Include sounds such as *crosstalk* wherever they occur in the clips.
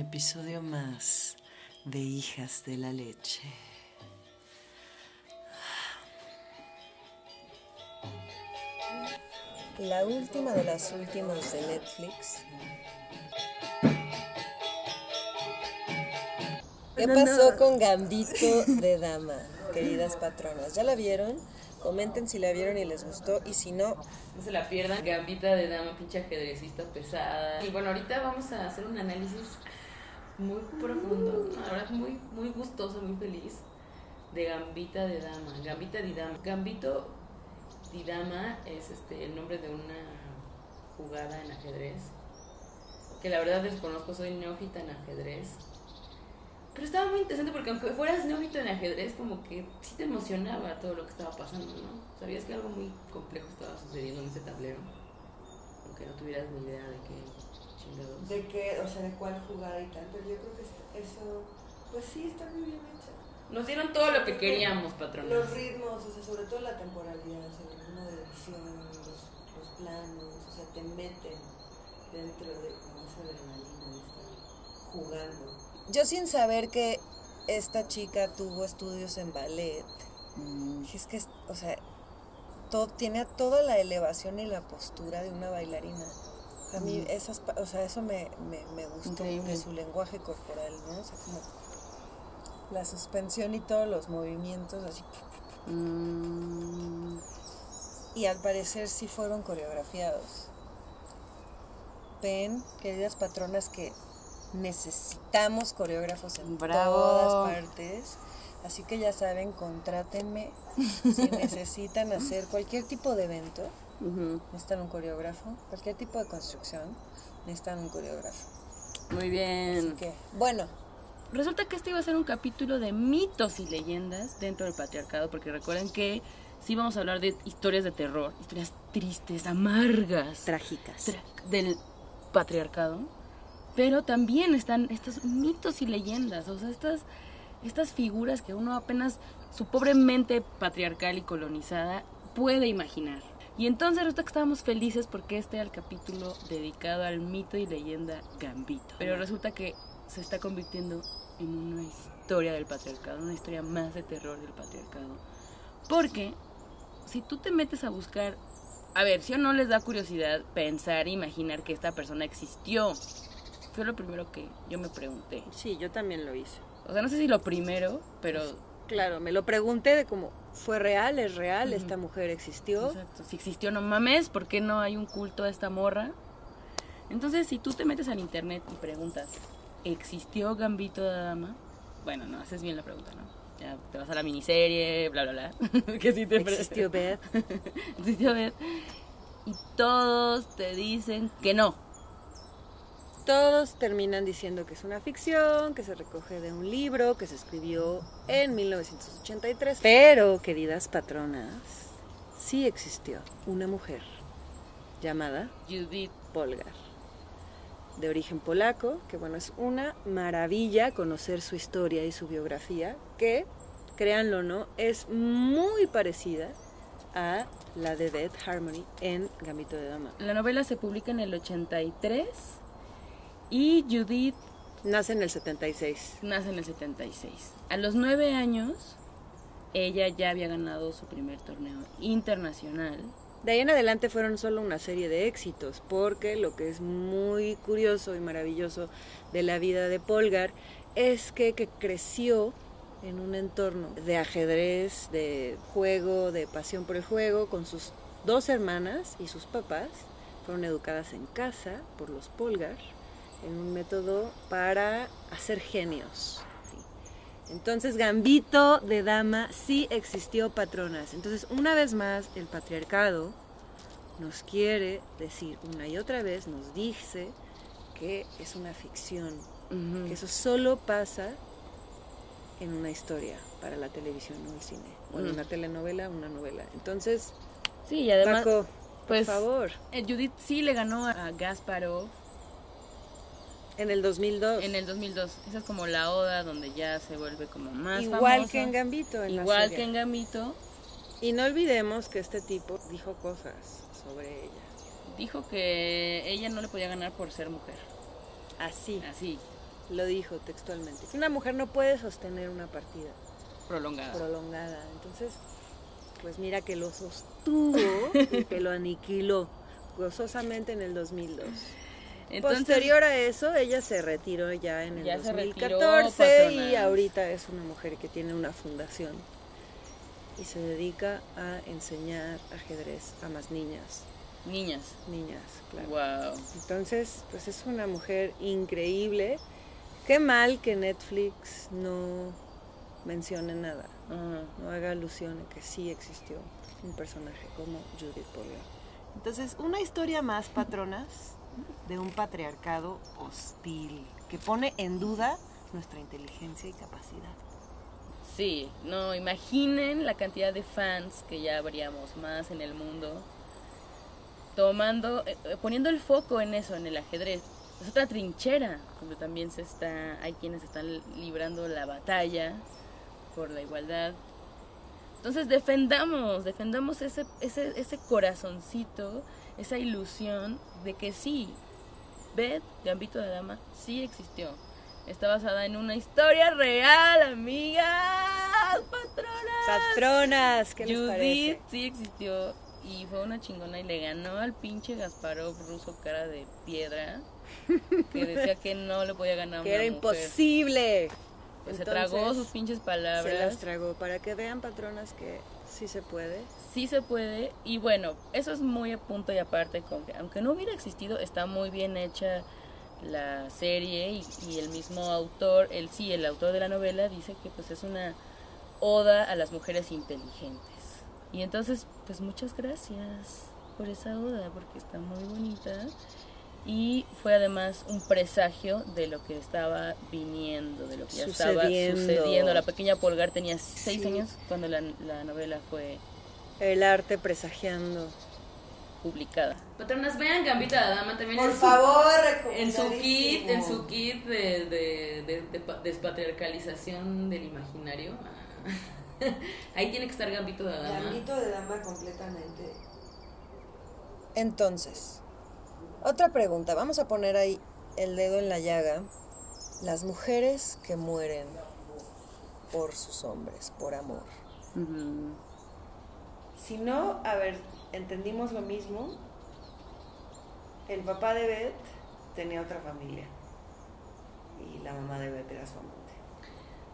episodio más de Hijas de la Leche. La última de las últimas de Netflix. ¿Qué pasó con Gambito de Dama, queridas patronas? ¿Ya la vieron? Comenten si la vieron y les gustó y si no, No se la pierdan. Gambita de dama, pinche ajedrecista pesada. Y bueno, ahorita vamos a hacer un análisis muy profundo, la verdad muy, muy gustoso, muy feliz, de Gambita de dama. Gambita di dama. Gambito di dama es este, el nombre de una jugada en ajedrez. Que la verdad desconozco, soy neófita en ajedrez. Pero estaba muy interesante porque aunque fueras neófito en ajedrez, como que sí te emocionaba todo lo que estaba pasando, ¿no? Sabías que algo muy complejo estaba sucediendo en ese tablero. Aunque no tuvieras ni idea de qué De qué, o sea, de cuál jugada y tal, pero yo creo que est- eso, pues sí, está muy bien hecha. Nos dieron todo lo que queríamos, patrones. Los ritmos, o sea, sobre todo la temporalidad, o sea, el ritmo de edición, los, los planos, o sea, te meten dentro de como esa adrenalina de estar jugando. yo sin saber que esta chica tuvo estudios en ballet, Mm, es que, o sea, todo, tiene toda la elevación y la postura de una bailarina. A mí esas, o sea, eso me, me, me gustó de su lenguaje corporal, ¿no? O sea, como la suspensión y todos los movimientos así. mm, Y al parecer sí fueron coreografiados. Ven, queridas patronas, que necesitamos coreógrafos en Bravo. todas partes. Así que ya saben, contrátenme si *laughs* necesitan hacer cualquier tipo de evento. Ujú. Necesitan un coreógrafo. Cualquier tipo de construcción. Necesitan un coreógrafo. Muy Así bien. que, bueno, Resulta que este iba a ser un capítulo de mitos y leyendas dentro del patriarcado, porque recuerden que sí vamos a hablar de historias de terror, historias tristes, amargas, Trágicas. tra- del patriarcado, pero también están estos mitos y leyendas, o sea, estas, estas figuras que uno apenas su pobre mente patriarcal y colonizada puede imaginar. Y entonces resulta que estábamos felices porque este era el capítulo dedicado al mito y leyenda Gambito. Pero resulta que se está convirtiendo en una historia del patriarcado, una historia más de terror del patriarcado. Porque si tú te metes a buscar, a ver, si o no les da curiosidad pensar, imaginar que esta persona existió. Fue lo primero que yo me pregunté. sí, yo también lo hice. O sea, no sé si lo primero, pero Claro, me lo pregunté de cómo fue real, es real, esta mujer existió. Exacto. Si existió, no mames, ¿por qué no hay un culto a esta morra? Entonces, si tú te metes al internet y preguntas, ¿existió Gambito de Dama? Bueno, no, haces bien la pregunta, ¿no? Ya te vas a la miniserie, bla, bla, bla. *laughs* que sí te Existió Beth. *laughs* Existió Beth. Y todos te dicen que no. Todos terminan diciendo que es una ficción, que se recoge de un libro que se escribió en 1983. Pero, queridas patronas, sí existió una mujer llamada Judith. Polgar, de origen polaco, que bueno, es una maravilla conocer su historia y su biografía, que, créanlo o no, es muy parecida a la de Death Harmony en Gambito de Dama. La novela se publica en el 83 y Judith Nace en el 76. nace en el 76. A los nueve años, ella ya había ganado su primer torneo internacional. De ahí en adelante fueron solo una serie de éxitos, porque lo que es muy curioso y maravilloso de la vida de Polgar es que, que creció en un entorno de ajedrez, de juego, de pasión por el juego, con sus dos hermanas y sus papás. Fueron educadas en casa por los Polgar en un método para hacer genios. Entonces, Gambito de Dama sí existió patronas. Entonces, una vez más, el patriarcado nos quiere decir una y otra vez, nos dice que es una ficción, que eso solo pasa en una historia para la televisión o el cine, o en Mm. una telenovela, una novela. Entonces, Sí, y además, Paco, pues, por favor, eh, Judith sí le ganó a Gasparov en el 2002, en el 2002. Esa es como la oda donde ya se vuelve como más igual famosa. que en Gambito, en la Igual serie. que en Gambito, Y no olvidemos que este tipo dijo cosas sobre ella. dijo que ella no le podía ganar por ser mujer. Así. Así. lo dijo textualmente. Una mujer no puede sostener una partida Prolongada. prolongada. Entonces, pues mira que lo sostuvo y que lo aniquiló gozosamente en el 2002. Entonces, Posterior a eso, ella se retiró ya en el Ya se retiró, 2014 y ahorita es una mujer que tiene una fundación y se dedica a enseñar ajedrez a más niñas, niñas. niñas, claro. Wow. Entonces, pues es una mujer increíble. Qué mal que Netflix no mencione nada, Ajá. no haga alusión a que sí existió un personaje como Judith Butler. Entonces, una historia más, patronas, de un patriarcado hostil que pone en duda nuestra inteligencia y capacidad. Sí, no, imaginen la cantidad de fans que ya habríamos más en el mundo tomando, eh, eh, poniendo el foco en eso, en el ajedrez. Es otra trinchera, donde también se está, hay quienes están librando la batalla por la igualdad. Entonces defendamos, defendamos ese, ese, ese corazoncito, esa ilusión de que sí, Beth, Gambito de Dama, sí existió. Está basada en una historia real, amigas, patronas. Patronas, ¿qué les Judith parece? sí existió y fue una chingona y le ganó al pinche Gasparov ruso cara de piedra que *laughs* decía que no le podía ganar a Que una era mujer. imposible. Pues se tragó sus pinches Se palabras. las tragó para que vean, patronas, que sí se puede. Sí se puede y bueno, eso es muy a punto y aparte con que aunque no hubiera existido, está muy bien hecha la serie y, y el mismo autor, el sí, el autor de la novela dice que pues es una oda a las mujeres inteligentes. Y entonces, pues muchas gracias por esa oda porque está muy bonita y fue además un presagio de lo que estaba viniendo, de lo que ya estaba Sucediendo. sucediendo. La pequeña Polgar tenía seis Sí. años cuando la, la novela fue El arte presagiando. publicada. Patronas, vean Gambita de Dama también Por en su- favor, En su kit, en su kit de, de, de- de pa- despatriarcalización del imaginario. *laughs* Ahí tiene que estar Gambito de Dama. Gambito de dama completamente. Entonces, otra pregunta. Vamos a poner ahí el dedo en la llaga. Las mujeres que mueren por sus hombres, por amor. Si no, a ver, entendimos lo mismo. El papá de Beth tenía otra familia. Y la mamá de Beth era su amante.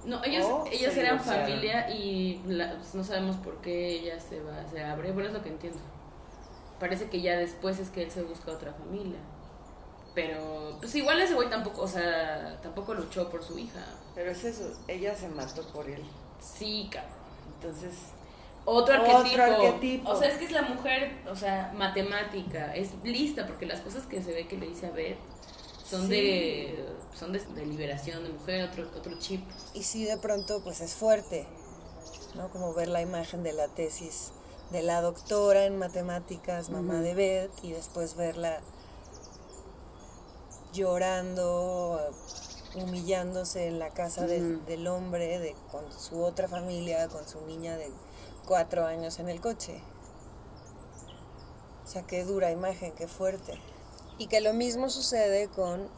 No, ellos, O ellos se eran divorciaron. familia y la- pues, no sabemos por qué ella se va, se abre. Bueno, es lo que entiendo. Parece que ya después es que él se busca otra familia. Pero, pues igual ese güey tampoco, o sea, tampoco luchó por su hija. Pero es eso, ella se mató por él. Sí, cabrón. Entonces, Otro Otro arquetipo. arquetipo. O sea, es que es la mujer, o sea, matemática, es lista, porque las cosas que se ve que le dice a Beth son Sí. de son de, de liberación de mujer, otro, otro chip. Y sí, de pronto, pues es fuerte, ¿no? Como ver la imagen de la tesis de la doctora en matemáticas, mamá de Beth, y después verla llorando, humillándose en la casa de- del hombre, de, con su otra familia, con su niña de cuatro años en el coche. O sea, qué dura imagen, qué fuerte. Y que lo mismo sucede con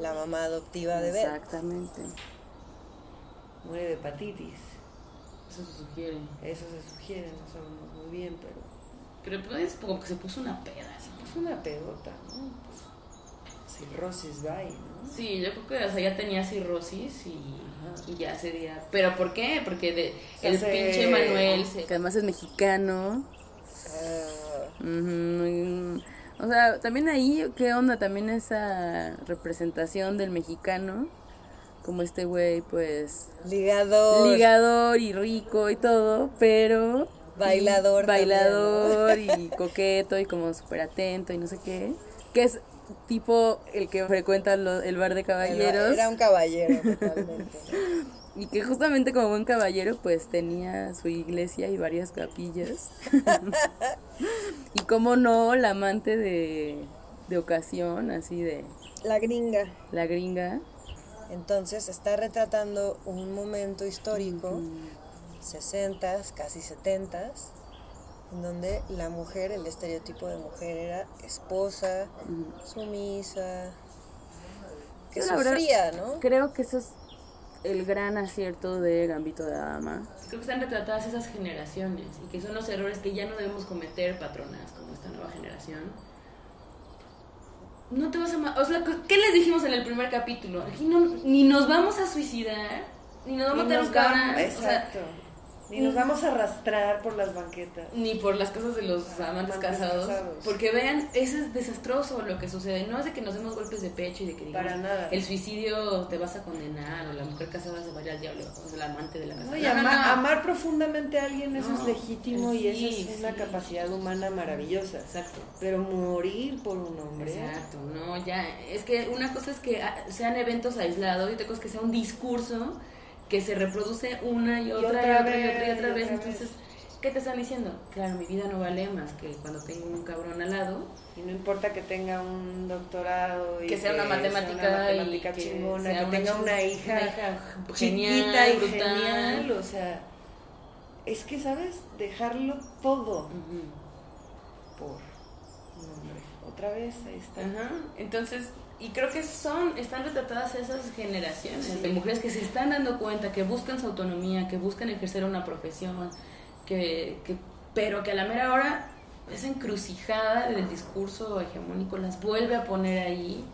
la mamá adoptiva de Beth. Exactamente. muere de hepatitis. Eso se sugiere. Eso se sugiere, no sabemos muy bien, pero Pero pues como que se puso una peda. así. es una pedota, ¿no? Pues, cirrosis va ahí, ¿no? Sí, yo creo que o sea, ya tenía cirrosis y, y ya sería. ¿Pero por qué? Porque de, el se- pinche Manuel se... Que además es mexicano. Y, O sea, también ahí, ¿qué onda? También esa representación del mexicano. Como este güey, pues, ligador. ligador y rico y todo, pero... Bailador y Bailador y coqueto y como súper atento y no sé qué. Que es tipo el que frecuenta lo- el bar de caballeros. Era un caballero totalmente. *laughs* Y que justamente como buen caballero, pues tenía su iglesia y varias capillas. *laughs* y como no, la amante de, de ocasión, así de La gringa. la gringa. Entonces está retratando un momento histórico, 60s, casi 70s, en donde la mujer, el estereotipo de mujer era esposa, sumisa, que verdad- sufría, ¿no? Creo que eso es el gran acierto de Gambito de Dama. Creo que están retratadas esas generaciones y que son los errores que ya no debemos cometer, patronas, como esta nueva generación. No te vas a... O sea, ¿qué les dijimos en el primer capítulo? Aquí no, ni nos vamos a suicidar, ni nos vamos a Ni nos un cabrón. vamos- O sea, Exacto. Ni nos vamos a arrastrar por las banquetas. ni por las cosas de los amantes Amantes casados, casados. Porque vean, eso es desastroso lo que sucede. No es de que nos demos golpes de pecho y de que digamos, Para nada. el suicidio te vas a condenar o la mujer casada se va a ir al diablo, o sea, el amante de la casa. No, y No, no, ama- no. amar profundamente a alguien, eso es legítimo y eso es una sí. capacidad humana maravillosa. Exacto. Pero morir por un hombre. Exacto, no, ya, es que una cosa es que sean eventos aislados y otra cosa es que sea un discurso que se reproduce una y otra y otra otra y otra y otra y vez. otra Entonces, vez. ¿qué te están diciendo? Claro, mi vida no vale más que cuando tengo un cabrón al lado. Y no importa que tenga un doctorado y Que sea una matemática, una matemática y que chingona, sea que tenga una hija, una hija genial, y brutal. genial, o sea, es que sabes dejarlo todo por. Otra vez ahí está. Ajá. Entonces, y creo que son, están retratadas esas generaciones de mujeres que se están dando cuenta, que buscan su autonomía, que buscan ejercer una profesión, que, que pero que a la mera hora esa encrucijada del discurso hegemónico las vuelve a poner ahí.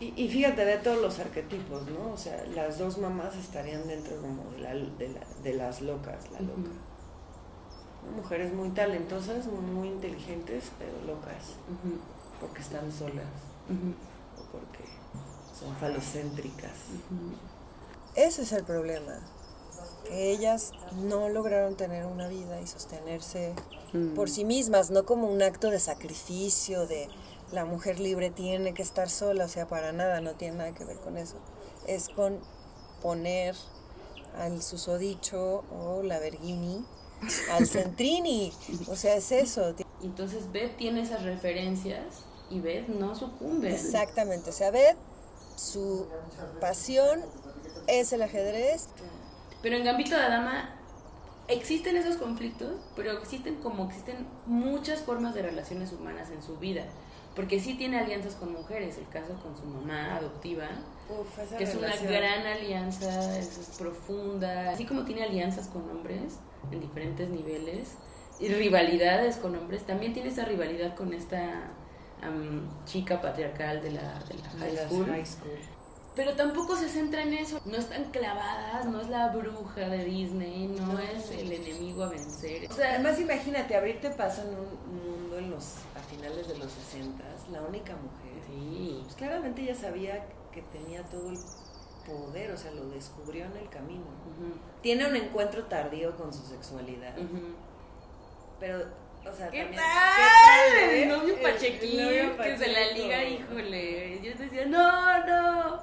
Y, y fíjate de todos los arquetipos, ¿no? O sea, las dos mamás estarían dentro como de, la, de, la- de las locas, la loca. Mujeres muy talentosas, muy inteligentes, pero locas, Ujú, porque están solas o porque son falocéntricas. ujú. Ese es el problema. Que ellas no lograron tener una vida y sostenerse Mm. por sí mismas, no como un acto de sacrificio, de la mujer libre tiene que estar sola, o sea, para nada, no tiene nada que ver con eso. Es con poner al susodicho o la verguini al *laughs* centrini, o sea, es eso. Entonces Beth tiene esas referencias y Beth no sucumbe. Exactamente, o sea, Beth, su pasión es el ajedrez, Pero en Gambito de Dama existen esos conflictos, pero existen como existen muchas formas de relaciones humanas en su vida. Porque sí tiene alianzas con mujeres, el caso con su mamá adoptiva, Uf, esa que es una gran alianza, es profunda, así como tiene alianzas con hombres en diferentes niveles, y rivalidades con hombres, también tiene esa rivalidad con esta chica patriarcal de la, de la De high school. high school. Pero tampoco se centra en eso. No están clavadas, no es la bruja de Disney, no, es el enemigo a vencer. O sea, Además, imagínate, abrirte paso en un mundo en los, a finales de los 60, la única mujer. sí. Pues claramente ella sabía que tenía todo el poder, o sea, lo descubrió en el camino. Tiene un encuentro tardío con su sexualidad, pero, o sea, ¿Qué también... tal? ¿qué tal, eh? El novio El- Pachequín, que se la liga, híjole. Yo decía, no, no.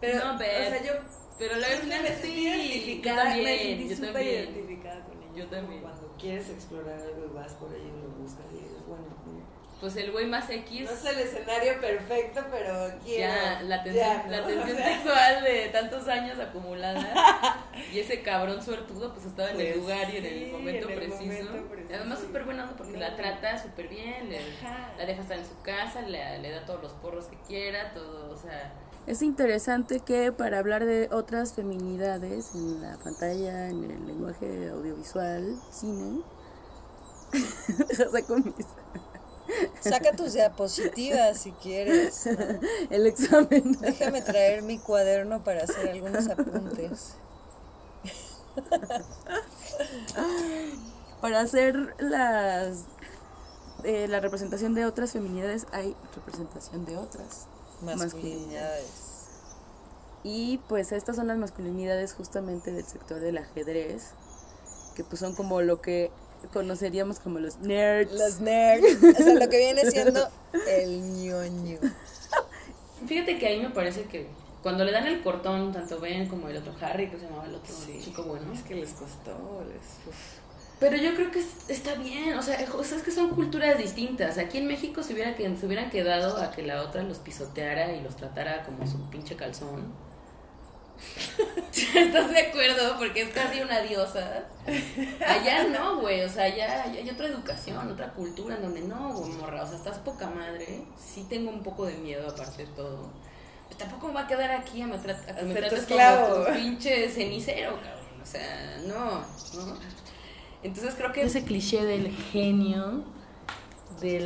Pero, no, o Beth. sea, yo... Pero la verdad me sí. Yo identificada, también, me sentí yo súper también. identificada con ella. Yo también. Cuando quieres explorar algo y vas por ello y lo buscas y dices, bueno, no Pues el güey más X. es el escenario perfecto, pero quiero... Ya, la tensión, ya, ¿no? la *laughs* tensión O sea, sexual de tantos años acumulada *laughs* y ese cabrón suertudo pues estaba en el Pues lugar y en sí, el momento en el preciso. momento preciso. Y Además súper buena porque la No. trata súper bien, le- la deja estar en su casa, le, le da todos los porros que quiera, todo, o sea... Es interesante que para hablar de otras feminidades en la pantalla, en el lenguaje audiovisual, cine, *laughs* saco mis- saca tus diapositivas si quieres. ¿no? el examen. Déjame traer mi cuaderno para hacer algunos apuntes. Para hacer las eh, la representación de otras feminidades hay representación de otras Masculinidades. Y pues estas son las masculinidades justamente del sector del ajedrez, que pues son como lo que conoceríamos como los nerds. Los nerds. O sea, lo que viene siendo *laughs* el ñoño. Fíjate que ahí me parece que cuando le dan el cortón, tanto Ben como el otro Harry, que se llamaba el otro Sí. chico bueno, Es que les costó, les... uf. Pero yo creo que es- está bien, o sea, o sea, es que son culturas distintas. Aquí en México se, hubiera que, se hubieran quedado a que la otra los pisoteara y los tratara como su pinche calzón. *laughs* ¿Estás de acuerdo? Porque es casi una diosa. Allá no, güey, o sea, allá, allá hay otra educación, otra cultura en donde no, güey, morra, o sea, estás poca madre. Sí tengo un poco de miedo aparte de todo. pues tampoco me va a quedar aquí a, me tra- a me como tu pinche cenicero, cabrón. O sea, no, no. Entonces creo que Ese cliché del genio, de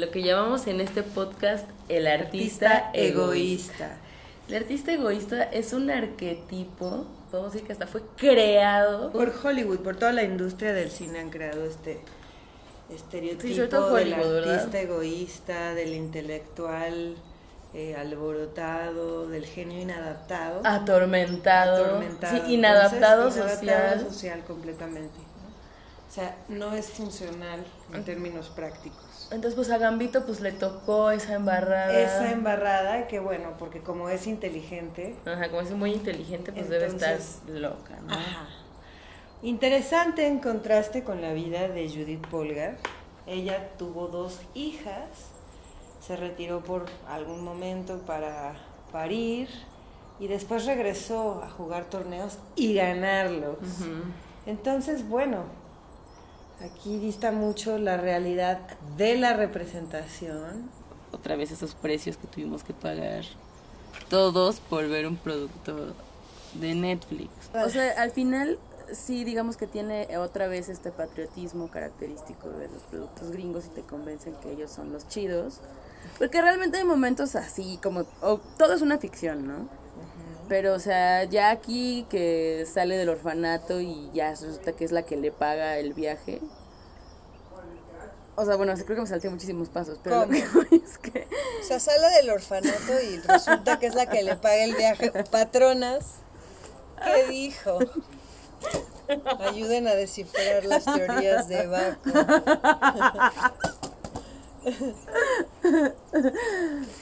lo que llamamos en este podcast el artista, egoísta. El artista egoísta es un arquetipo, podemos decir que hasta fue creado Por Hollywood, por toda la industria del cine han creado este estereotipo Sí, del artista egoísta, del intelectual eh, alborotado, del genio inadaptado. atormentado, atormentado. sí, inadaptado Entonces, social. inadaptado social completamente. ¿no? O sea, no es funcional en términos prácticos. Entonces, pues a Gambito pues le tocó esa embarrada. Esa embarrada que bueno, porque como es inteligente, Ajá, como es muy inteligente, pues debe estar loca, ¿no? Ajá. Interesante en contraste con la vida de Judith Polgar. Ella tuvo dos hijas, se retiró por algún momento para parir y después regresó a jugar torneos y ganarlos. Entonces, bueno, aquí dista mucho la realidad de la representación. Otra vez esos precios que tuvimos que pagar todos por ver un producto de Netflix. O sea, al final sí digamos que tiene otra vez este patriotismo característico de los productos gringos y te convencen que ellos son los chidos. Porque realmente hay momentos así, como o- todo es una ficción, ¿no? Pero, o sea, ya aquí que sale del orfanato y ya resulta que es la que le paga el viaje. O sea, bueno, creo que me salté muchísimos pasos, pero lo que es que... O sea, sale del orfanato y resulta que es la que le paga el viaje. Patronas, ¿qué dijo? Ayuden a descifrar las teorías de Baco. *laughs*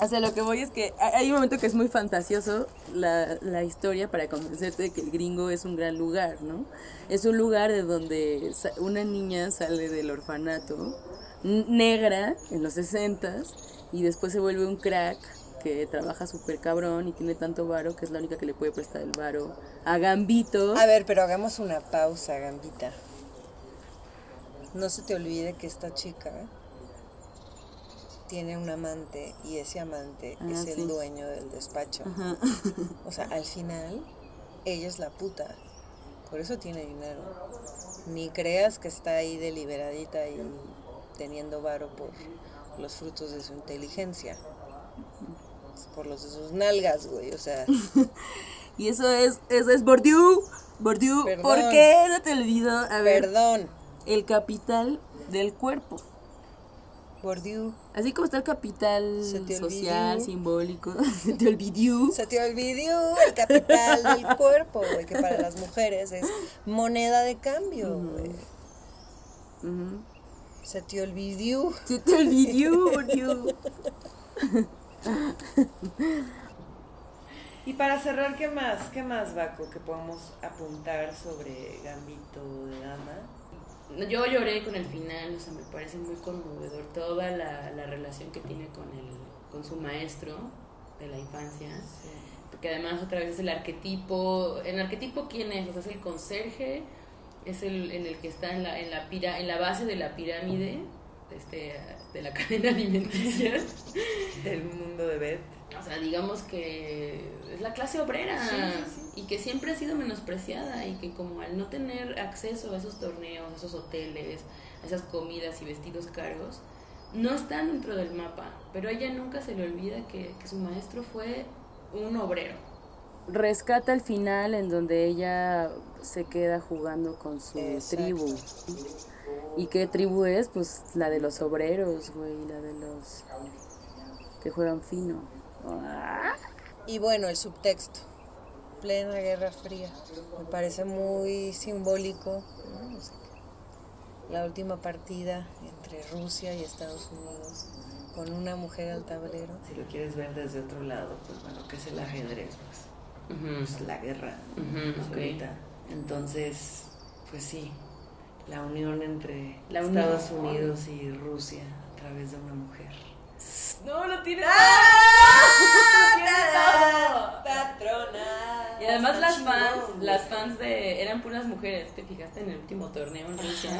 O sea, lo que voy es que hay un momento que es muy fantasioso la, la historia para convencerte de que el gringo es un gran lugar, ¿no? Es un lugar de donde una niña sale del orfanato negra en los 60 y después se vuelve un crack que trabaja súper cabrón y tiene tanto varo que es la única que le puede prestar el varo a Gambito. A ver, pero hagamos una pausa, Gambita. No se te olvide que esta chica tiene un amante y ese amante Ah, es sí. el dueño del despacho. Ajá. O sea, al final, ella es la puta. Por eso tiene dinero. Ni creas que está ahí deliberadita y teniendo varo por los frutos de su inteligencia. Por los de sus nalgas, güey. O sea, *laughs* Y eso es, eso es. Bourdieu, Perdón. ¿por qué no te olvidó? A ver, perdón, el capital del cuerpo. Bourdieu. Así como está el capital social, simbólico, *laughs* se te olvidó. Se te olvidó el capital del *laughs* cuerpo, güey, que para las mujeres es moneda de cambio, güey. Se te olvidó. Se te olvidó, Bourdieu. Y para cerrar, ¿qué más? ¿Qué más, Baco, que podemos apuntar sobre Gambito de Dama? Yo lloré con el final, o sea, me parece muy conmovedor toda la, la relación que tiene con, el, con su maestro de la infancia. Porque además otra vez es el arquetipo. ¿El arquetipo quién es? O sea, es el conserje, es el, en el que está en la, en la, pira, en la base de la pirámide este, de la *laughs* cadena alimenticia. Del mundo de Beth. O sea, digamos que es la clase obrera Sí, sí, y que siempre ha sido menospreciada y que como al no tener acceso a esos torneos, a esos hoteles, a esas comidas y vestidos caros, no están dentro del mapa. Pero a ella nunca se le olvida que, que su maestro fue un obrero. Rescata el final en donde ella se queda jugando con su Exacto. tribu. ¿Y qué tribu es? Pues la de los obreros, güey, la de los que juegan fino. Ah. Y bueno, el subtexto. Plena Guerra Fría. Me parece muy simbólico. ¿no? O sea, la última partida entre Rusia y Estados Unidos con una mujer al tablero. Si lo quieres ver desde otro lado, pues bueno, que es el ajedrez, pues, pues la guerra pues, ahorita. Entonces, pues sí, la unión entre La unión. Estados Unidos y Rusia a través de una mujer. No, lo tiene ¡Patrona! Y además las fans, las fans de eran puras mujeres, ¿te fijaste en el último torneo en Rusia?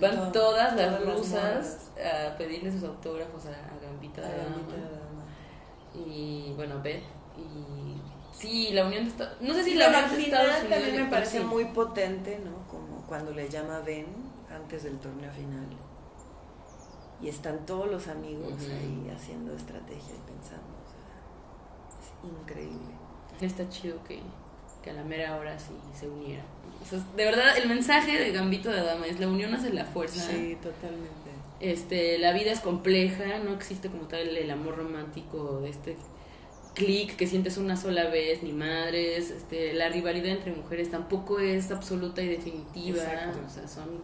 Van todas las Todas rusas a pedirle sus autógrafos a, Gambita A de Gambita de Dama. Dama. y bueno, Beth. Y sí, la unión de Estados No sé si Y la unión de Estados Unidos. también me parece muy potente, ¿no? Como cuando le llama Ben antes del torneo final. Y están todos los amigos ahí haciendo estrategia y pensando. o sea, es increíble. Está chido que, que a la mera hora sí se. O sea, de verdad, el mensaje de Gambito de Dama es la unión hace la fuerza. Sí, totalmente. Este, la vida es compleja, no existe como tal el amor romántico de este clic que sientes una sola vez, ni madres, este, la rivalidad entre mujeres tampoco es absoluta y definitiva, Exacto. o sea, son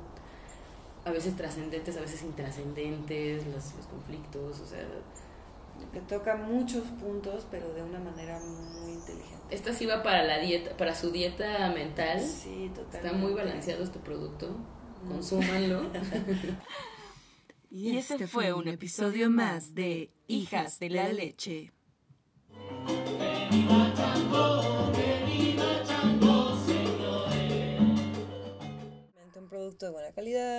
a veces trascendentes, a veces intrascendentes, los, los conflictos, o sea, Que toca muchos puntos, pero de una manera muy inteligente. esta sí va para la dieta, para su dieta mental, Sí, totalmente. está muy balanceado este producto, consúmanlo. *laughs* Y este fue un episodio más de Hijas de la Leche. Un producto de buena calidad.